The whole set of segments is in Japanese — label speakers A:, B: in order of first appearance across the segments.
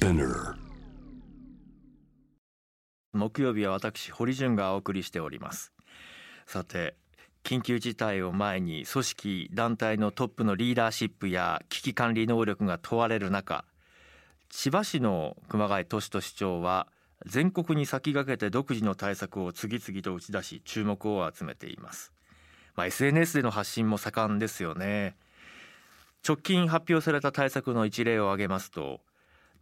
A: Spinner
B: 木曜日は私堀潤がお送りしております。さて緊急事態を前に組織団体のトップのリーダーシップや危機管理能力が問われる中千葉市の熊谷俊人市長は全国に先駆けて独自の対策を次々と打ち出し注目を集めています、まあ、SNS での発信も盛んですよね。直近発表された対策の一例を挙げますと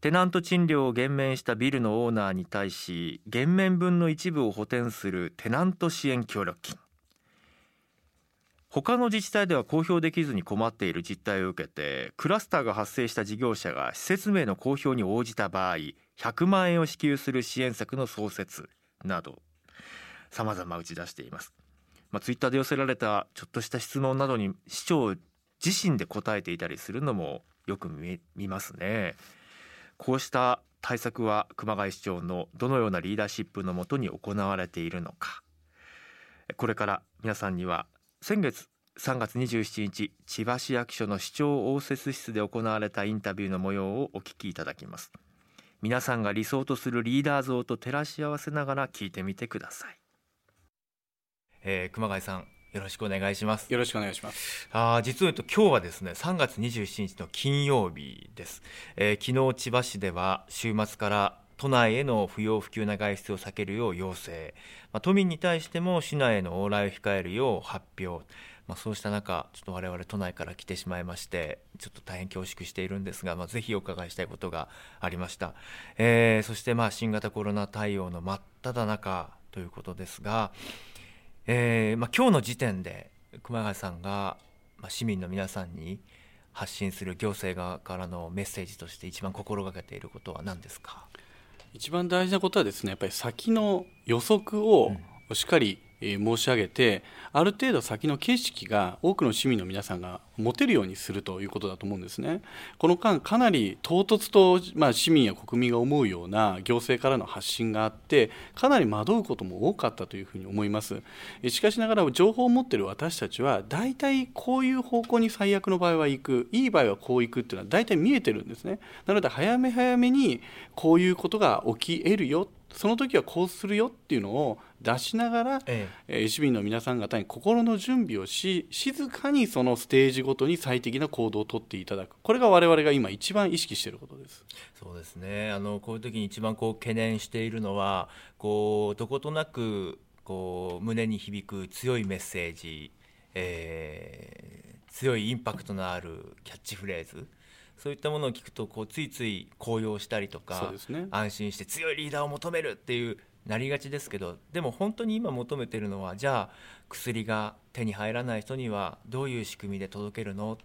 B: テナント賃料を減免したビルのオーナーに対し減免分の一部を補填するテナント支援協力金。他の自治体では公表できずに困っている実態を受けてクラスターが発生した事業者が施設名の公表に応じた場合100万円を支給する支援策の創設などさまざま打ち出しています、まあ、ツイッターで寄せられたちょっとした質問などに市長自身で答えていたりするのもよく見ますね。こうした対策は熊谷市長のどのようなリーダーシップのもとに行われているのか。これから皆さんには先月3月27日千葉市役所の市長応接室で行われたインタビューの模様をお聞きいただきます。皆さんが理想とするリーダー像と照らし合わせながら聞いてみてください、えー、熊谷さんよろしくお願いします。
C: よろしくお願いします。
B: あ実を言うと今日はですね3月27日の金曜日です、えー、昨日千葉市では週末から都内への不要不急な外出を避けるよう要請、まあ、都民に対しても市内への往来を控えるよう発表。まあ、そうした中、ちょっと我々都内から来てしまいまして、ちょっと大変恐縮しているんですが、まあ、ぜひお伺いしたいことがありました。えー、そしてまあ新型コロナ対応の真っ只中ということですが、えーまあ、今日の時点で熊谷さんが、まあ、市民の皆さんに発信する行政側からのメッセージとして一番心がけていることは何ですか？
C: 一番大事なことはですねやっぱり先の予測をしっかり申し上げてある程度先の景色が多くの市民の皆さんが持てるようにするということだと思うんですね。この間かなり唐突と、まあ、市民や国民が思うような行政からの発信があってかなり惑うことも多かったというふうに思います。しかしながら情報を持っている私たちは大体こういう方向に最悪の場合は行くいい場合はこう行くっていうのは大体見えてるんですね。なので早め早めにこういうことが起き得るよその時はこうするよっていうのを出しながら、ええ。市民の皆さん方に心の準備をし静かにそのステージごとに最適な行動をとっていただく。これが我々が今一番意識していることです。
B: そうですね。あのこういう時に一番こう懸念しているのはこうどことなくこう胸に響く強いメッセージ、えー、強いインパクトのあるキャッチフレーズそういったものを聞くとこうついつい高揚したりとか、ね、安心して強いリーダーを求めるっていうなりがちですけどでも本当に今求めてるのはじゃあ薬が手に入らない人にはどういう仕組みで届けるの、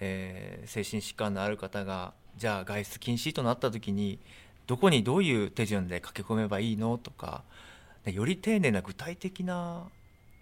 B: えー、精神疾患のある方がじゃあ外出禁止となった時にどこにどういう手順で駆け込めばいいの？とかより丁寧な具体的な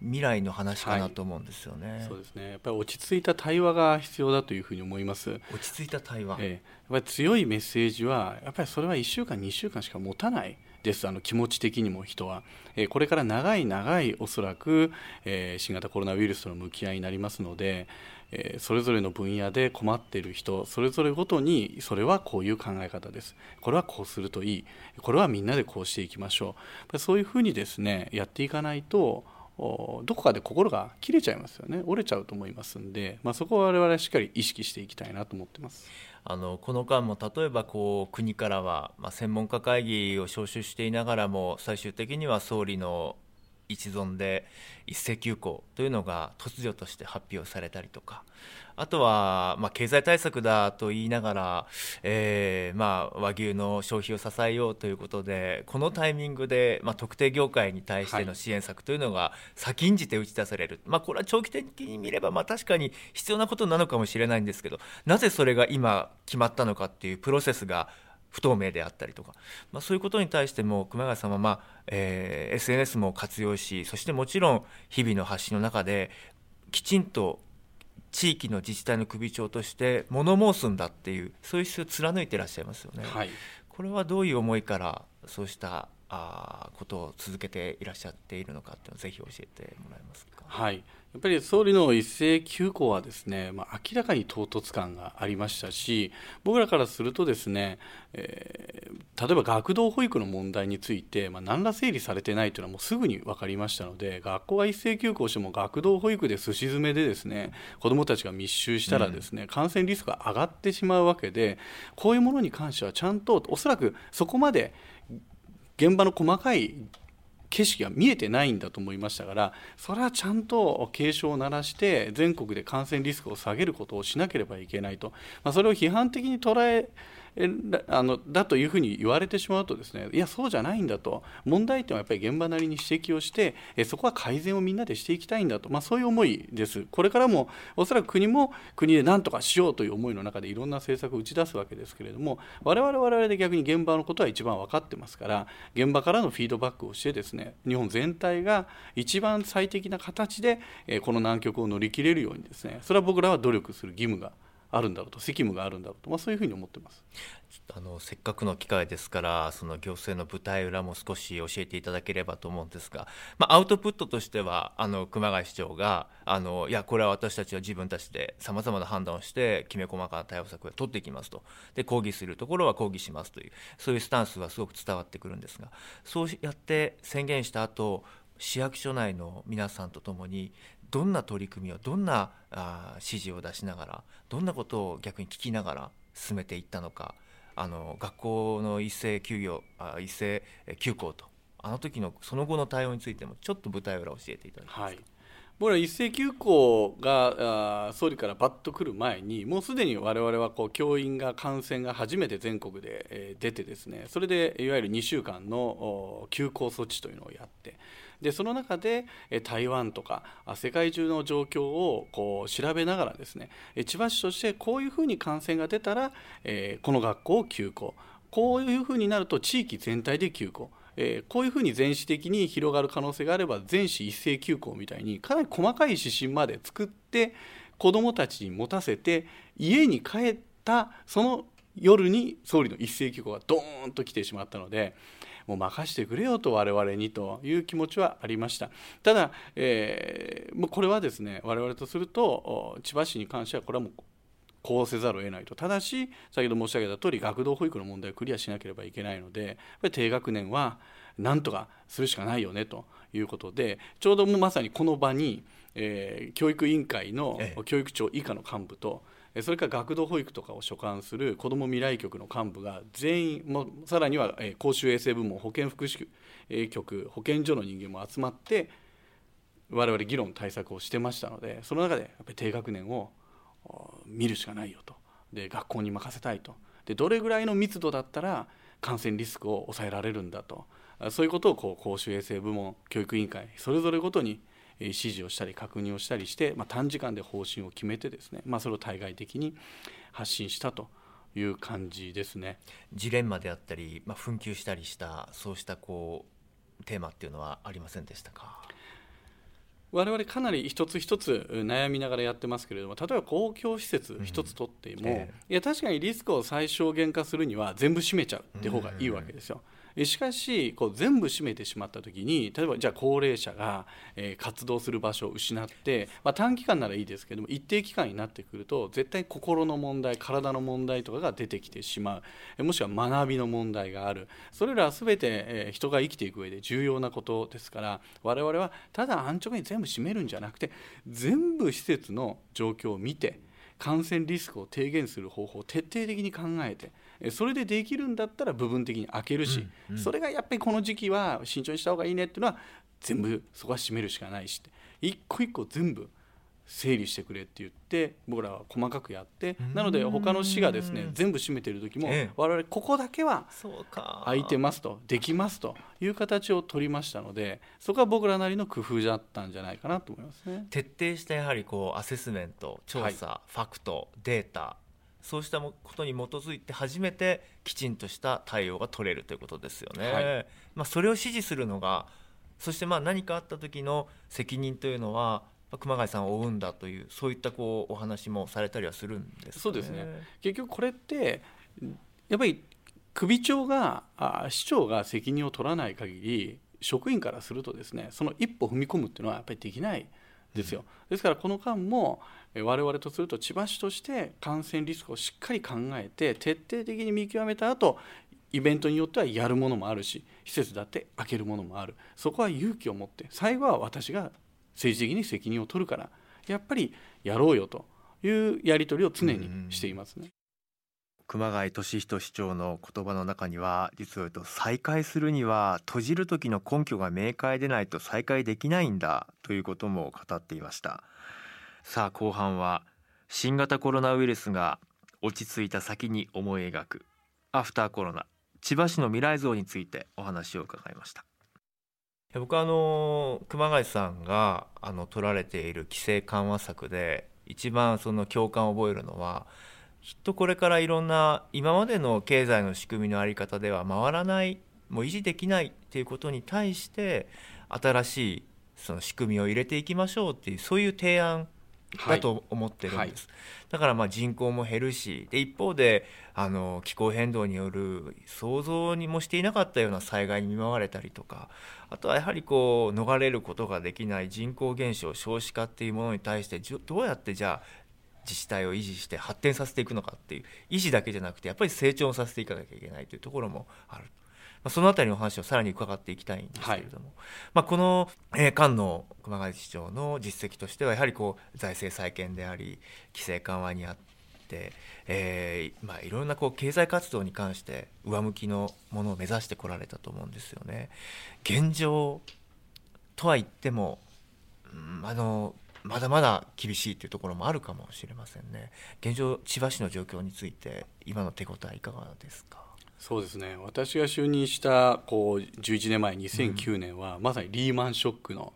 B: 未来の話かなと思うんですよね、
C: はい、そうですね。やっぱり落ち着いた対話が必要だというふうに思います。
B: 落ち着いた対話、
C: ええ、やっぱり強いメッセージはやっぱりそれは1週間2週間しか持たないです。あの気持ち的にも人は、えー、これから長い長いおそらく、えー、新型コロナウイルスとの向き合いになりますので、えー、それぞれの分野で困っている人それぞれごとにそれはこういう考え方です。これはこうするといい。これはみんなでこうしていきましょう。そういうふうにですねやっていかないとどこかで心が切れちゃいますよね折れちゃうと思いますんで、まあ、そこは我々はしっかり意識していきたいなと思ってます。
B: あのこの間も例えばこう国からは、まあ、専門家会議を招集していながらも最終的には総理の一存で一斉休校というのが突如として発表されたりとか。あとは、まあ、経済対策だと言いながら、えーまあ、和牛の消費を支えようということでこのタイミングで、まあ、特定業界に対しての支援策というのが先んじて打ち出される、まあ、これは長期的に見れば、まあ、確かに必要なことなのかもしれないんですけどなぜそれが今決まったのかっていうプロセスが不透明であったりとか、まあ、そういうことに対しても熊谷さんは、まあえー、SNS も活用しそしてもちろん日々の発信の中できちんと地域の自治体の首長として物申すんだっていうそういう姿勢を貫いていらっしゃいますよね。はい、これはどういう思いからそうしたあことを続けていらっしゃっているのかっていうのをぜひ教えてもらえますか？
C: はいやっぱり総理の一斉休校はですね、まあ、明らかに唐突感がありましたし僕らからするとですね、えー、例えば学童保育の問題について、まあ、何ら整理されてないというのはもうすぐに分かりましたので学校が一斉休校しても学童保育ですし詰めでですね子どもたちが密集したらですね、うん、感染リスクが上がってしまうわけでこういうものに関してはちゃんとおそらくそこまで現場の細かい景色が見えてないんだと思いましたからそれはちゃんと警鐘を鳴らして全国で感染リスクを下げることをしなければいけないと、まあ、それを批判的に捉えあのだというふうに言われてしまうとですねいやそうじゃないんだと。問題点はやっぱり現場なりに指摘をしてえそこは改善をみんなでしていきたいんだと、まあ、そういう思いです。これからもおそらく国も国で何とかしようという思いの中でいろんな政策を打ち出すわけですけれども我々我々で逆に現場のことは一番分かってますから現場からのフィードバックをしてですね日本全体が一番最適な形でこの難局を乗り切れるようにですねそれは僕らは努力する義務があるんだろうと責務があるんだろうと、まあ、そういうふうに思ってます。
B: あのせっかくの機会ですからその行政の舞台裏も少し教えていただければと思うんですが、まあ、アウトプットとしてはあの熊谷市長があのいやこれは私たちは自分たちでさまざまな判断をしてきめ細かな対応策を取っていきますと。で抗議するところは抗議しますというそういうスタンスはすごく伝わってくるんですがそうやって宣言した後市役所内の皆さんとともにどんな取り組みをどんなあ指示を出しながらどんなことを逆に聞きながら進めていったのかあの学校の一斉休業あ一斉休校とあの時のその後の対応についてもちょっと舞台裏を教えていただけます。はい
C: 僕ら一斉休校が総理からバッと来る前にもうすでに我々はこう教員が感染が初めて全国でえ出てですねそれでいわゆる2週間の休校措置というのをやってでその中で台湾とか世界中の状況をこう調べながらですね千葉市としてこういうふうに感染が出たら、えこの学校を休校。こういうふうになると地域全体で休校。えこういうふうに全市的に広がる可能性があれば全市一斉休校みたいにかなり細かい指針まで作って子どもたちに持たせて家に帰ったその夜に総理の一斉休校がドーンと来てしまったのでもう任してくれよと我々にという気持ちはありました。ただ、えー、これはですね我々とすると千葉市に関してはこれはもうこうせざるを得ないと。ただし先ほど申し上げた通り学童保育の問題をクリアしなければいけないのでやっぱり低学年はなんとかするしかないよねということでちょうどまさにこの場に、えー、教育委員会の教育長以下の幹部と、それから学童保育とかを所管する子ども未来局の幹部が全員もさらには公衆衛生部門保健福祉局保健所の人間も集まって我々議論対策をしてましたのでその中でやっぱり低学年を見るしかないよと。で学校に任せたいと。でどれぐらいの密度だったら感染リスクを抑えられるんだと。そういうことをこう公衆衛生部門教育委員会それぞれごとに指示をしたり確認をしたりして、まあ、短時間で方針を決めてですね、まあ、それを対外的に発信したという感じですね。
B: ジレンマであったり、まあ、紛糾したりしたそうしたこうテーマっていうのはありませんでしたか？
C: 我々かなり一つ一つ悩みながらやってますけれども例えば公共施設一つとっても、いや確かにリスクを最小限化するには全部閉めちゃうって方がいいわけですよ。うんしかしこう全部閉めてしまった時に例えばじゃあ高齢者が、活動する場所を失って、まあ、短期間ならいいですけども一定期間になってくると絶対心の問題体の問題とかが出てきてしまう。もしくは学びの問題がある。それらは全て、人が生きていく上で重要なことですから我々はただ安直に全部閉めるんじゃなくて全部施設の状況を見て感染リスクを低減する方法を徹底的に考えてそれでできるんだったら部分的に開けるし、うんうん、それがやっぱりこの時期は慎重にした方がいいねっていうのは全部そこは閉めるしかないし一個一個全部整理してくれって言って僕らは細かくやってなので他の市がですね全部閉めてる時も我々ここだけは空いてますとできますという形を取りましたのでそこは僕らなりの工夫だったんじゃないかなと思いますね。
B: 徹底したやはりこうアセスメント調査、はい、ファクトデータそうしたことに基づいて初めてきちんとした対応が取れるということですよね。はい、まあ、それを指示するのがそしてまあ何かあった時の責任というのは熊谷さんを追うんだというそういったこうお話もされたりはするんです、ね、
C: そうですね。結局これってやっぱり首長があ市長が責任を取らない限り職員からするとですねその一歩踏み込むっていうのはやっぱりできないですよ。ですからこの間も我々とすると千葉市として感染リスクをしっかり考えて徹底的に見極めた後イベントによってはやるものもあるし施設だって開けるものもある。そこは勇気を持って最後は私が政治的に責任を取るからやっぱりやろうよというやり取りを常にしていますね。
B: 熊谷俊人市長の言葉の中には実を言うと再開するには閉じる時の根拠が明快でないと再開できないんだということも語っていました。さあ後半は新型コロナウイルスが落ち着いた先に思い描くアフターコロナ千葉市の未来像についてお話を伺いました僕はあの熊谷さんがあの取られている規制緩和策で一番その共感を覚えるのはきっとこれからいろんな今までの経済の仕組みの在り方では回らないもう維持できないっていうことに対して新しいその仕組みを入れていきましょうっていうそういう提案だと思ってるんです、だからまあ人口も減るしで一方であの気候変動による想像にもしていなかったような災害に見舞われたりとかあとはやはりこう逃れることができない人口減少少子化っていうものに対してどうやってじゃあ自治体を維持して発展させていくのかっていう維持だけじゃなくてやっぱり成長させていかなきゃいけないというところもある。まあ、そのあたりの話をさらに伺っていきたいんですけれども、はい、まあ、この、えー、菅野熊谷市長の実績としてはやはりこう財政再建であり規制緩和にあって、えーまあ、いろんなこう経済活動に関して上向きのものを目指してこられたと思うんですよね。現状とは言っても、うん、あのまだまだ厳しいというところもあるかもしれませんね。現状千葉市の状況について今の手応えいかがですか？
C: そうですね。私が就任したこう11年前2009年は、まさにリーマンショックの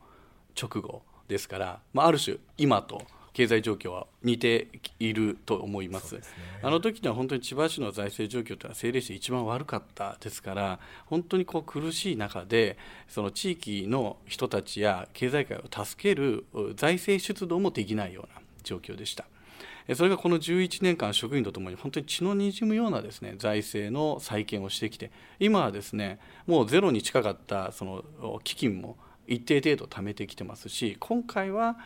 C: 直後ですから、まあ、ある種今と経済状況は似ていると思います、ね、あの時には本当に千葉市の財政状況というのは政令市で一番悪かったですから本当にこう苦しい中でその地域の人たちや経済界を助ける財政出動もできないような状況でした。それがこの11年間職員とともに本当に血のにじむようなですね財政の再建をしてきて今はですねもうゼロに近かったその基金も一定程度貯めてきてますし今回は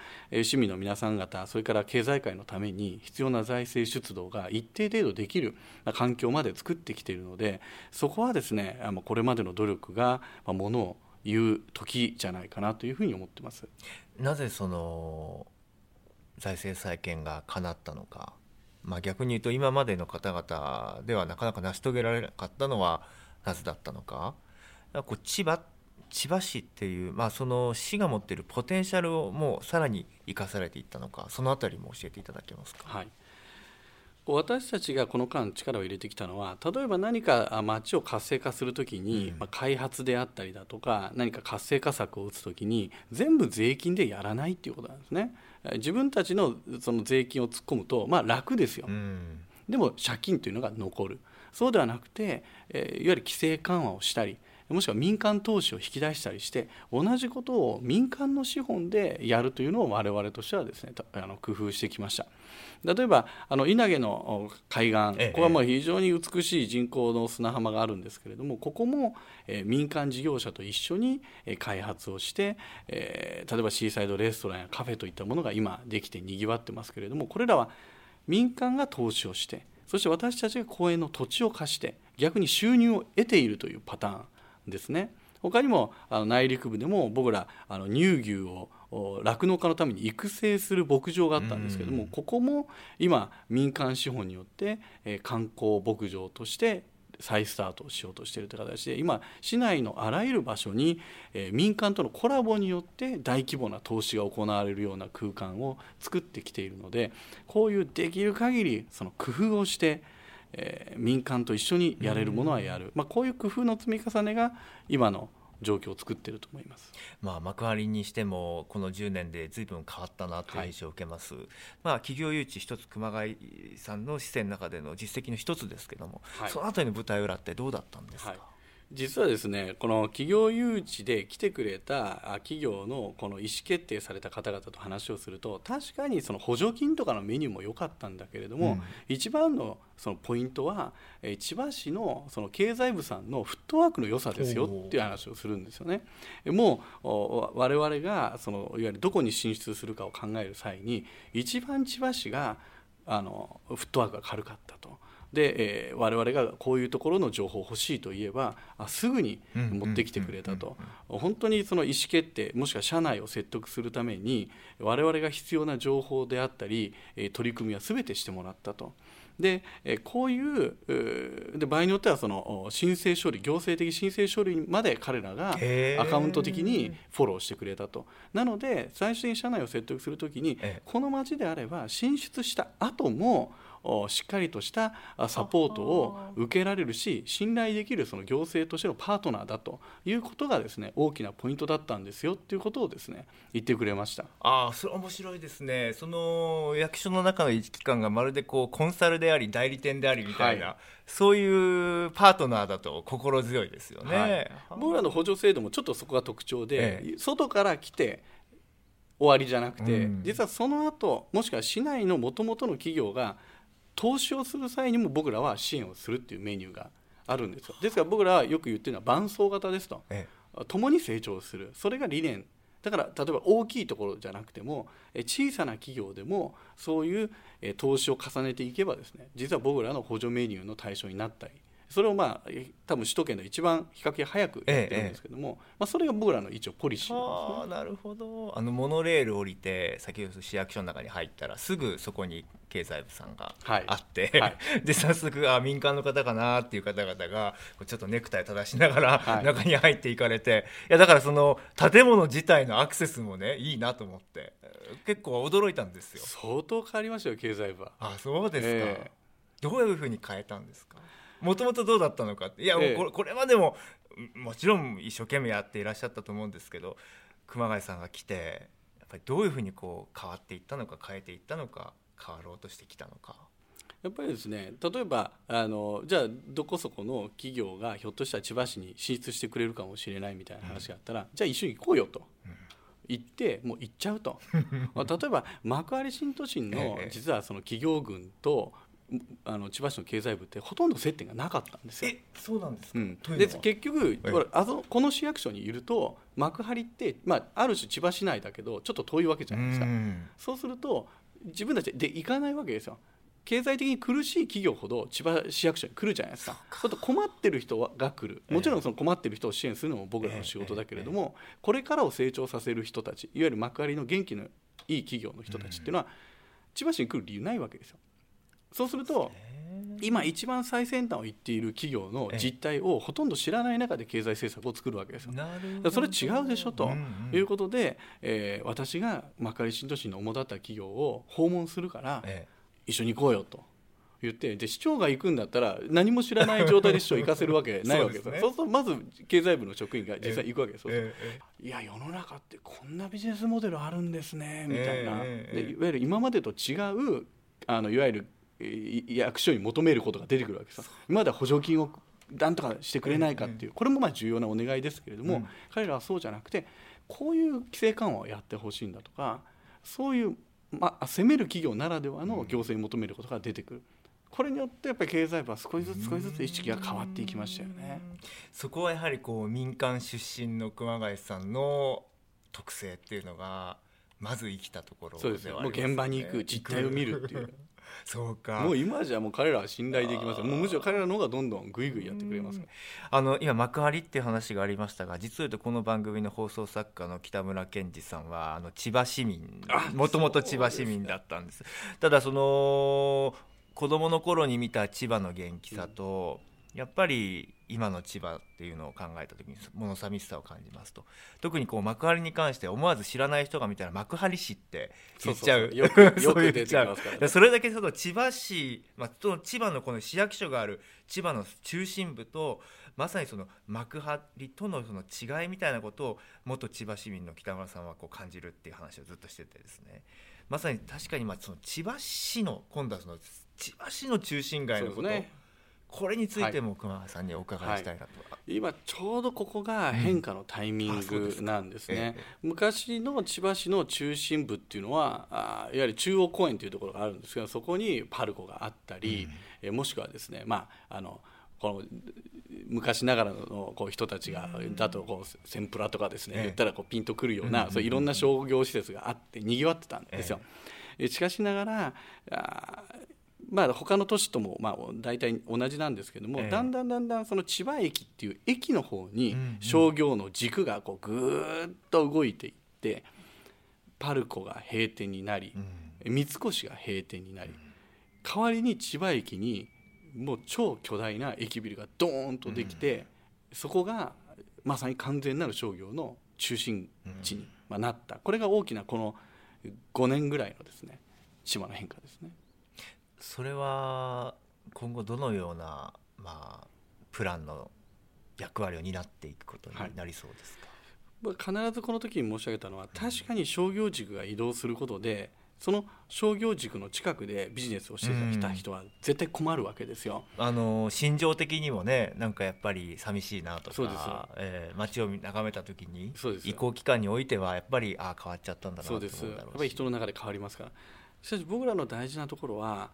C: 市民の皆さん方それから経済界のために必要な財政出動が一定程度できる環境まで作ってきているのでそこはですねこれまでの努力がものを言う時じゃないかなというふうに思ってます。
B: なぜその財政再建が叶ったのか、まあ、逆に言うと今までの方々ではなかなか成し遂げられなかったのはなぜだったのか。こう千葉千葉市っていう、まあ、その市が持っているポテンシャルをもうさらに生かされていったのかそのあたりも教えていただけますか？
C: はい私たちがこの間力を入れてきたのは例えば何か町を活性化するときに、まあ、開発であったりだとか何か活性化策を打つときに全部税金でやらないっていうことなんですね。自分たちのその税金を突っ込むと、まあ、楽ですよ。でも借金というのが残るそうではなくて、えー、いわゆる規制緩和をしたりもしくは民間投資を引き出したりして同じことを民間の資本でやるというのを我々としてはですねあの工夫してきました。例えばあの稲毛の海岸、ここはもう非常に美しい人工の砂浜があるんですけれどもここも、えー、民間事業者と一緒に、えー、開発をして、えー、例えばシーサイドレストランやカフェといったものが今できてにぎわってますけれどもこれらは民間が投資をしてそして私たちが公園の土地を貸して逆に収入を得ているというパターンですね。他にもあの内陸部でも僕らあの乳牛を酪農家のために育成する牧場があったんですけども、ここも今民間資本によって、え観光牧場として再スタートをしようとしているという形で今市内のあらゆる場所に、え民間とのコラボによって大規模な投資が行われるような空間を作ってきているのでこういうできる限りその工夫をしてえー、民間と一緒にやれるものはやる、まあ、こういう工夫の積み重ねが今の状況を作っていると思います、
B: まあ、幕張にしてもこの10年でずいぶん変わったなという印象を受けます、はい、まあ、企業誘致一つ熊谷さんの視線の中での実績の一つですけども、はい、そのあたりの舞台裏ってどうだったんですか、はい
C: 実はですねこの企業誘致で来てくれた企業のこの意思決定された方々と話をすると確かにその補助金とかのメニューも良かったんだけれども、うん、一番のそのポイントは千葉市のその経済部さんのフットワークの良さですよっていう話をするんですよね。もう我々がそのいわゆるどこに進出するかを考える際に一番千葉市があのフットワークが軽かったと。で、えー、我々がこういうところの情報欲しいといえばあすぐに持ってきてくれたと。本当にその意思決定もしくは社内を説得するために我々が必要な情報であったり取り組みは全てしてもらったと。でこういうで場合によってはその申請処理行政的申請処理まで彼らがアカウント的にフォローしてくれたと。なので最終的に社内を説得するときにこの町であれば進出した後もしっかりとしたサポートを受けられるし信頼できるその行政としてのパートナーだということがですね大きなポイントだったんですよっていうことをですね言ってくれました。
B: ああそれ面白いですね。その役所の中の一機関がまるでこうコンサルであり代理店でありみたいな、はい、そういうパートナーだと心強いですよね、はい、
C: 僕らの補助制度もちょっとそこが特徴で、ええ、外から来て終わりじゃなくて、うん、実はその後もしくは市内のもともとの企業が投資をする際にも僕らは支援をするっていうメニューがあるんですよ。ですから僕らはよく言ってるのは伴走型ですと、ええ、共に成長する。それが理念。だから例えば大きいところじゃなくても小さな企業でもそういう投資を重ねていけばですね実は僕らの補助メニューの対象になったりそれをまあ多分首都圏で一番比較的早くやってるんですけども、ええ、まあ、それが僕らの一応ポリシー
B: なんです、ね、なるほど。あのモノレール降りて先ほど市役所の中に入ったらすぐそこに経済部さんがあって、はい。はい、で早速あ民間の方かなっていう方々がちょっとネクタイ正しながら中に入っていかれて、はい、いやだからその建物自体のアクセスもねいいなと思って結構驚いたんですよ。
C: 相当変わりましたよ経済部は。
B: あそうですか、えー、どういうふうに変えたんですか？もともとどうだったのかいや、えこれこれまでももちろん一生懸命やっていらっしゃったと思うんですけど熊谷さんが来てやっぱりどういうふうにこう変わっていったのか変えていったのか変わろうとしてきたのか。
C: やっぱりですね例えばあのじゃあどこそこの企業がひょっとしたら千葉市に進出してくれるかもしれないみたいな話があったら、うん、じゃあ一緒に行こうよと。行ってもう行っちゃうと。例えば幕張新都心の実はその企業群とあの千葉市の経済部ってほとんど接点がなかったんですよ。
B: えそうなんですか、うん、
C: で結局あのこの市役所にいると幕張って、まあ、ある種千葉市内だけどちょっと遠いわけじゃないですか。そうすると自分たちで行かないわけですよ。経済的に苦しい企業ほど千葉市役所に来るじゃないですか。ちょっと困ってる人が来る。もちろんその困ってる人を支援するのも僕らの仕事だけれども、これからを成長させる人たち、いわゆる幕張の元気のいい企業の人たちっていうのは、千葉市に来る理由ないわけですよ。そうすると今一番最先端を行っている企業の実態をほとんど知らない中で経済政策を作るわけですよ。それ違うでしょということで、えー、私が幕張新都心の主だった企業を訪問するから、一緒に行こうよと。言ってで市長が行くんだったら何も知らない状態で市長行かせるわけないわけですそうするとまず経済部の職員が実際行くわけです、ええいや世の中ってこんなビジネスモデルあるんですねみたいな、でいわゆる今までと違うあのいわゆる役所に求めることが出てくるわけです今までは補助金をなんとかしてくれないかっていうこれもまあ重要なお願いですけれども、彼らはそうじゃなくてこういう規制緩和をやってほしいんだとかそういう、まあ、攻める企業ならではの行政に求めることが出てくる。これによってやっぱり経済部は少しずつ少しずつ意識が変わっていきましたよね。
B: そこはやはりこう民間出身の熊谷さんの特性っていうのがまず生きたところ
C: そうですね。もう現場に行く実態を見るっていう。
B: そうか。
C: もう今じゃもう彼らは信頼できますもうむしろ彼らの方がどんどんぐいぐいやってくれます、
B: あの今幕張っていう話がありましたが実を言うとこの番組の放送作家の北村健二さんはあの千葉市民もともと千葉市民だったんです。ただその子供の頃に見た千葉の元気さと、やっぱり今の千葉っていうのを考えた時に物寂しさを感じますと。特にこう幕張に関して思わず知らない人が見たら幕張市って言っちゃう。
C: よく 出てきますから、ね、
B: それだけその千葉市、まあ、その千葉のこの市役所がある千葉の中心部とまさにその幕張とのその違いみたいなことを元千葉市民の北村さんはこう感じるっていう話をずっとしててですね。まさに確かにまあその千葉市の今度はその千葉市の中心街のこと、ね、これについても熊谷さんにお伺いしたいなと、
C: はい、今ちょうどここが変化のタイミングなんですね、うん昔の千葉市の中心部っていうのはあいわゆる中央公園というところがあるんですけどそこにパルコがあったり、うん、えもしくはですねまああのこの昔ながらのこう人たちがだとこうセンプラとかですね、言ったらこうピンとくるような、そういろんな商業施設があってにぎわってたんですよ。えしかしながらあまあ他の都市ともまあ大体同じなんですけども、だんだんだんだんその千葉駅っていう駅の方に商業の軸がこうぐーっと動いていってパルコが閉店になり、三越が閉店になり代わりに千葉駅にもう超巨大な駅ビルがドーンとできて、そこがまさに完全なる商業の中心地になった。これが大きなこの5年ぐらいのですね千葉の変化ですね。
B: それは今後どのような、まあ、プランの役割を担っていくことになりそうですか、
C: はい、必ずこの時に申し上げたのは確かに商業軸が移動することでその商業軸の近くでビジネスをしてきた人は絶対困るわけですよ。
B: あの心情的にもねなんかやっぱり寂しいなとかえー、街を眺めた時に移行期間においてはやっぱりああ変わっちゃったんだなと思うだろうし。そうです。やっ
C: ぱり人の中で変わりますから。しかし僕らの大事なところは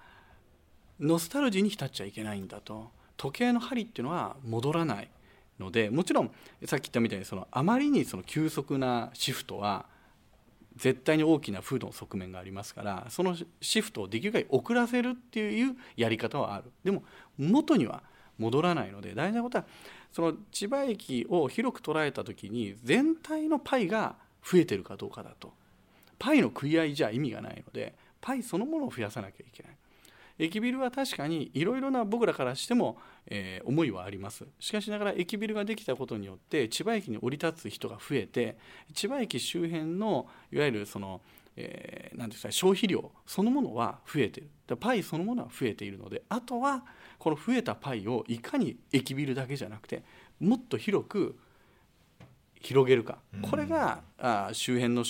C: ノスタルジーに浸っちゃいけないんだと。時計の針っていうのは戻らないのでもちろんさっき言ったみたいにそのあまりにその急速なシフトは絶対に大きな負の側面がありますからそのシフトをできる限り遅らせるっていうやり方はある。でも元には戻らないので大事なことはその千葉駅を広く捉えた時に全体のパイが増えてるかどうかだと。パイの食い合いじゃ意味がないのでパイそのものを増やさなきゃいけない。駅ビルは確かにいろいろな僕らからしても、えー、思いはあります。しかしながら駅ビルができたことによって千葉駅に降り立つ人が増えて千葉駅周辺のいわゆるそのえー、ですか消費量そのものは増えているパイそのものは増えているのであとはこの増えたパイをいかに駅ビルだけじゃなくてもっと広く広げるか、これがあ周辺の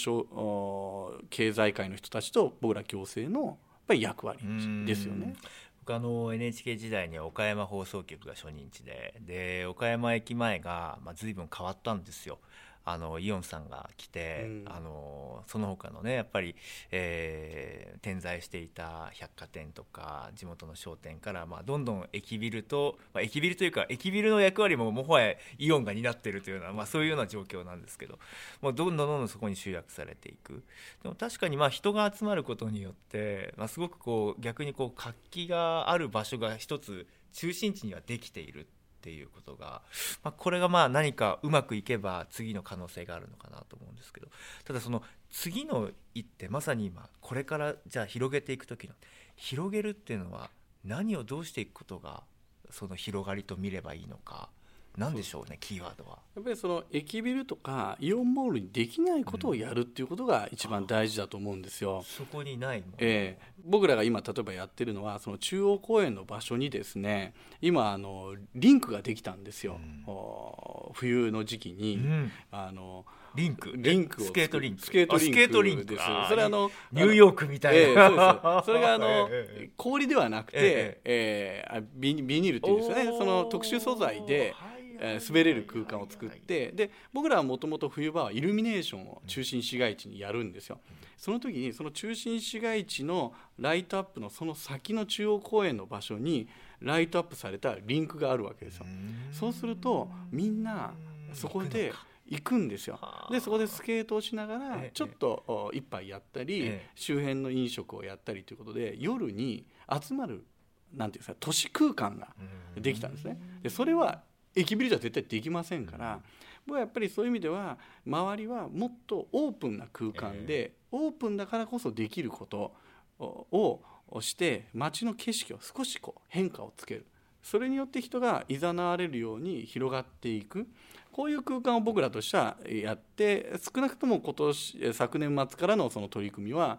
C: 経済界の人たちと僕ら行政のぱり役割ですよね。
B: 僕あの NHK 時代に岡山放送局が初任地でで岡山駅前が、まあ、随分変わったんですよ。あのイオンさんが来て、うん、あのその他のねやっぱり、えー、点在していた百貨店とか地元の商店から、まあ、どんどん駅ビルと、まあ、駅ビルというか駅ビルの役割ももはやイオンが担っているというような、まあ、そういうような状況なんですけどもうどんどんどんどんそこに集約されていく。でも確かにまあ人が集まることによって、まあ、すごくこう逆にこう活気がある場所が一つ中心地にはできているっていうことが、まあ、これがまあ何かうまくいけば次の可能性があるのかなと思うんですけどただその次の一手まさに今これからじゃあ広げていく時の広げるっていうのは何をどうしていくことがその広がりと見ればいいのか。何でしょうねキーワードは。
C: やっぱりその駅ビルとかイオンモールにできないことをやるっていうことが一番大事だと思うんですよ。
B: そこにないもん、
C: えー、僕らが今例えばやってるのはその中央公園の場所にですね今あのリンクができたんですよ、うん、冬の時期に、うん、あの
B: リンク。
C: リンク
B: スケートリンク。
C: スケートリンクです。それあの
B: ニューヨークみたいな、え
C: ー、そそれがあの、氷ではなくて、ええ。ー、ビニールっていうんですよね。その特殊素材で、えー、滑れる空間を作ってで僕らはもともと冬場はイルミネーションを中心市街地にやるんですよ。その時にその中心市街地のライトアップのその先の中央公園の場所にライトアップされたリンクがあるわけですよ。そうするとみんなそこで行くんですよ。でそこでスケートをしながらちょっと一杯やったり周辺の飲食をやったりということで夜に集まるなんていうんですか都市空間ができたんですね。でそれは駅ビルじゃ絶対できませんから、僕はやっぱりそういう意味では周りはもっとオープンな空間で、オープンだからこそできることをして街の景色を少しこう変化をつける。それによって人がいざなわれるように広がっていく。こういう空間を僕らとしてはやって少なくとも今年昨年末からのその取り組みは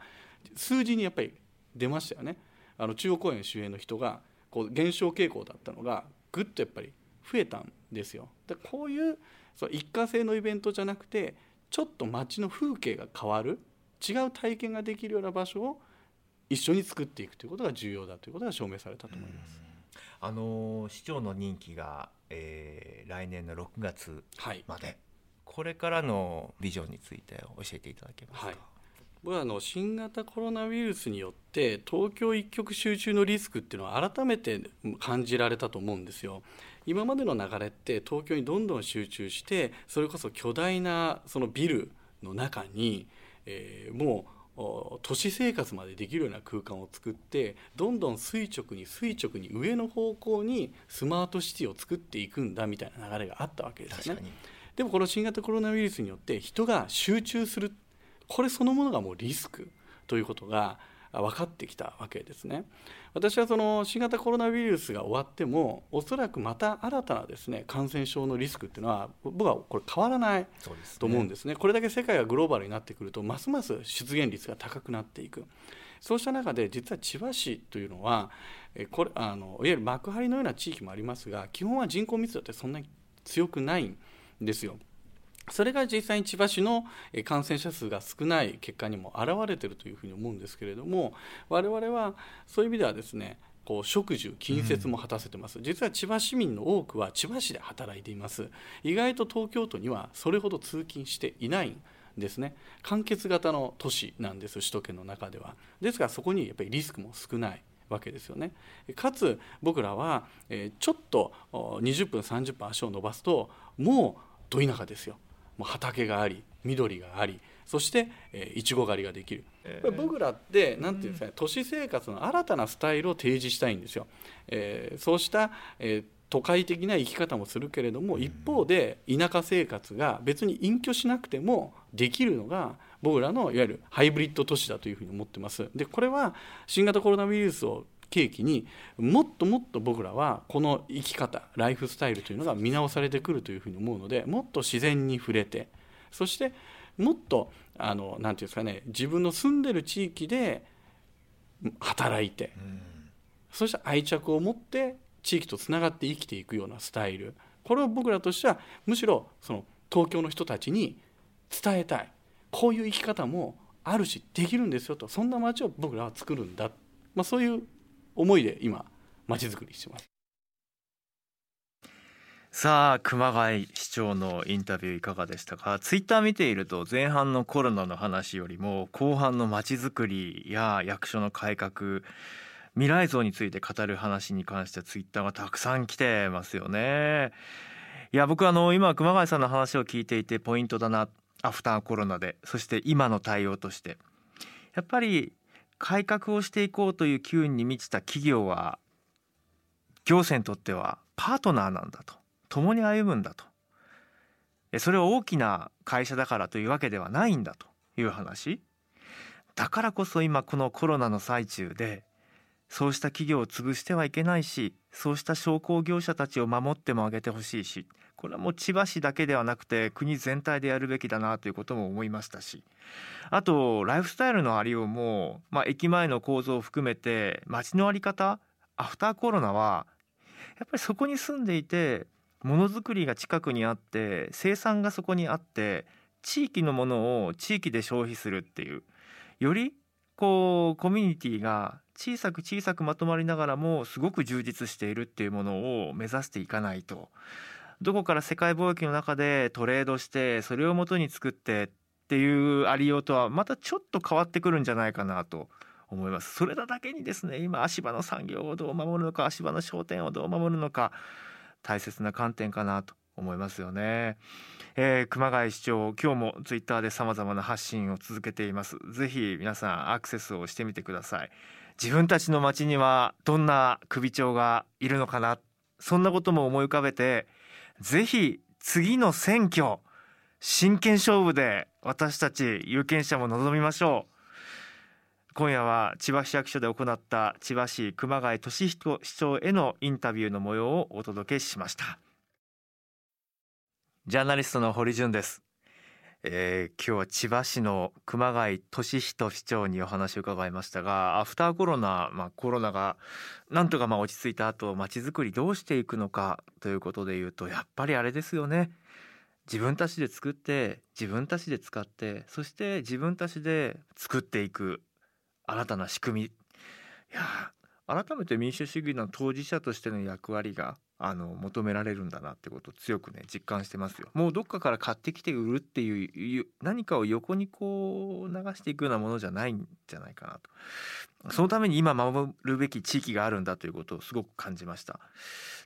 C: 数字にやっぱり出ましたよね。あの中央公園周辺の人がこう減少傾向だったのがぐっとやっぱり増えたんですよ。でこういうそう一過性のイベントじゃなくてちょっと街の風景が変わる違う体験ができるような場所を一緒に作っていくということが重要だということが証明されたと思います。
B: あの市長の任期が、えー、来年の6月まで、はい、これからのビジョンについて教えていただけますか？はい
C: 僕はあの新型コロナウイルスによって東京一極集中のリスクっていうのは改めて感じられたと思うんですよ。今までの流れって東京にどんどん集中してそれこそ巨大なそのビルの中に、えー、もう都市生活までできるような空間を作ってどんどん垂直に垂直に上の方向にスマートシティを作っていくんだみたいな流れがあったわけですよね。でもこの新型コロナウイルスによって人が集中するこれそのものがもうリスクということが分かってきたわけですね。私はその新型コロナウイルスが終わってもおそらくまた新たなですね感染症のリスクっていうのは僕はこれ変わらないと思うんですね、ね、これだけ世界がグローバルになってくるとますます出現率が高くなっていくそうした中で実は千葉市というのはこれあのいわゆる幕張のような地域もありますが基本は人口密度ってそんなに強くないんですよ。それが実際に千葉市の感染者数が少ない結果にも表れているというふうに思うんですけれども我々はそういう意味ではですねこう職住近接も果たせてます、うん、実は千葉市民の多くは千葉市で働いています。意外と東京都にはそれほど通勤していないんですね。完結型の都市なんです首都圏の中では。ですからそこにやっぱりリスクも少ないわけですよね。かつ僕らはちょっと20分30分足を伸ばすともうど田舎ですよ畑があり緑がありそしていちご狩りができる、えー、僕らって何て言うんですかね、都市生活の新たなスタイルを提示したいんですよ。えー、そうした、えー都会的な生き方もするけれども一方で田舎生活が別に隠居しなくてもできるのが僕らのいわゆるハイブリッド都市だというふうに思ってます。でこれは新型コロナウイルスを契機にもっともっと僕らはこの生き方ライフスタイルというのが見直されてくるというふうに思うのでもっと自然に触れてそしてもっとあのなんていうんですかね自分の住んでる地域で働いて、うん、そして愛着を持って地域とつながって生きていくようなスタイル。これを僕らとしてはむしろその東京の人たちに伝えたい。こういう生き方もあるしできるんですよとそんな街を僕らは作るんだ、まあ、そういう思いで今街づくりしてます。
B: さあ熊谷市長のインタビューいかがでしたか？ツイッター見ていると前半のコロナの話よりも後半の街づくりや役所の改革未来像について語る話に関してツイッターがたくさん来てますよね。いや僕あの今熊谷さんの話を聞いていてポイントだな。アフターコロナで。そして今の対応として。やっぱり改革をしていこうという機運に満ちた企業は行政にとってはパートナーなんだと。共に歩むんだと。それは大きな会社だからというわけではないんだという話。だからこそ今このコロナの最中でそうした企業を潰してはいけないしそうした商工業者たちを守ってもあげてほしいしこれはもう千葉市だけではなくて国全体でやるべきだなということも思いましたしあとライフスタイルのありようも、まあ、駅前の構造を含めて街の在り方アフターコロナはやっぱりそこに住んでいてものづくりが近くにあって生産がそこにあって地域のものを地域で消費するっていうよりこうコミュニティが小さく小さくまとまりながらもすごく充実しているっていうものを目指していかないと。どこから世界貿易の中でトレードしてそれをもとに作ってっていうありようとはまたちょっと変わってくるんじゃないかなと思います。それだけにですね今足場の産業をどう守るのか足場の商店をどう守るのか大切な観点かなと思いますよね、えー、熊谷市長今日もツイッターで様々な発信を続けています。ぜひ皆さんアクセスをしてみてください。自分たちの町にはどんな首長がいるのかなそんなことも思い浮かべてぜひ次の選挙真剣勝負で私たち有権者も望みましょう。今夜は千葉市役所で行った千葉市熊谷俊彦市長へのインタビューの模様をお届けしました。ジャーナリストの堀潤です。えー、今日は千葉市の熊谷俊人市長にお話を伺いましたがアフターコロナ、まあ、コロナがなんとかまあ落ち着いた後街づくりどうしていくのかということでいうとやっぱりあれですよね。自分たちで作って自分たちで使ってそして自分たちで作っていく新たな仕組み。いや改めて民主主義の当事者としての役割があの求められるんだなってことを強くね実感してますよ。もうどっかから買ってきて売るっていう何かを横にこう流していくようなものじゃないんじゃないかなと。そのために今守るべき地域があるんだということをすごく感じました。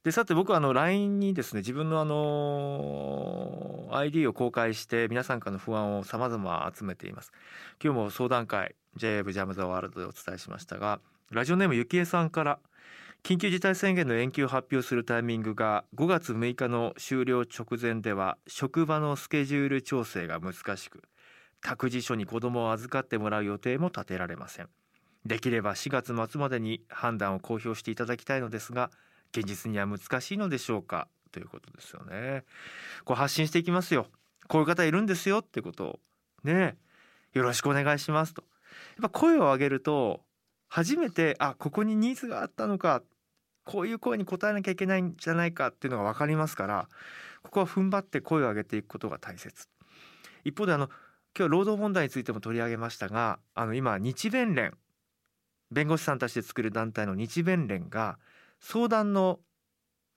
B: でさて僕はあの LINE にですね自分のあの ID を公開して皆さんからの不安を様々集めています。今日も相談会 JAV ジャムザワールドでお伝えしましたがラジオネームゆきえさんから緊急事態宣言の延期を発表するタイミングが5月6日の終了直前では職場のスケジュール調整が難しく託児所に子供を預かってもらう予定も立てられません。できれば4月末までに判断を公表していただきたいのですが現実には難しいのでしょうかということですよね。こう発信していきますよ。こういう方いるんですよってことをねよろしくお願いしますと。やっぱ声を上げると初めてあここにニーズがあったのかこういう声に応えなきゃいけないんじゃないかっていうのが分かりますからここは踏ん張って声を上げていくことが大切。一方であの今日労働問題についても取り上げましたがあの今日弁連弁護士さんたちで作る団体の日弁連が相談の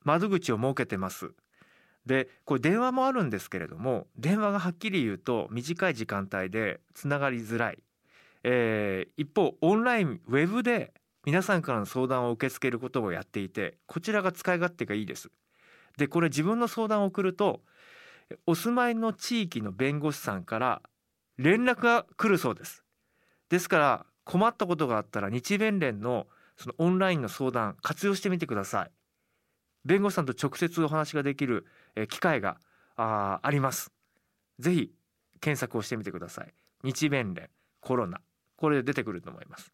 B: 窓口を設けてます。でこれ電話もあるんですけれども電話がはっきり言うと短い時間帯でつながりづらい。えー、一方オンラインウェブで皆さんからの相談を受け付けることをやっていてこちらが使い勝手がいいです。でこれ自分の相談を送るとお住まいの地域の弁護士さんから連絡が来るそうです。ですから困ったことがあったら日弁連のそのオンラインの相談活用してみてください。弁護士さんと直接お話ができる機会がああります。ぜひ検索をしてみてください。日弁連コロナこれで出てくると思います。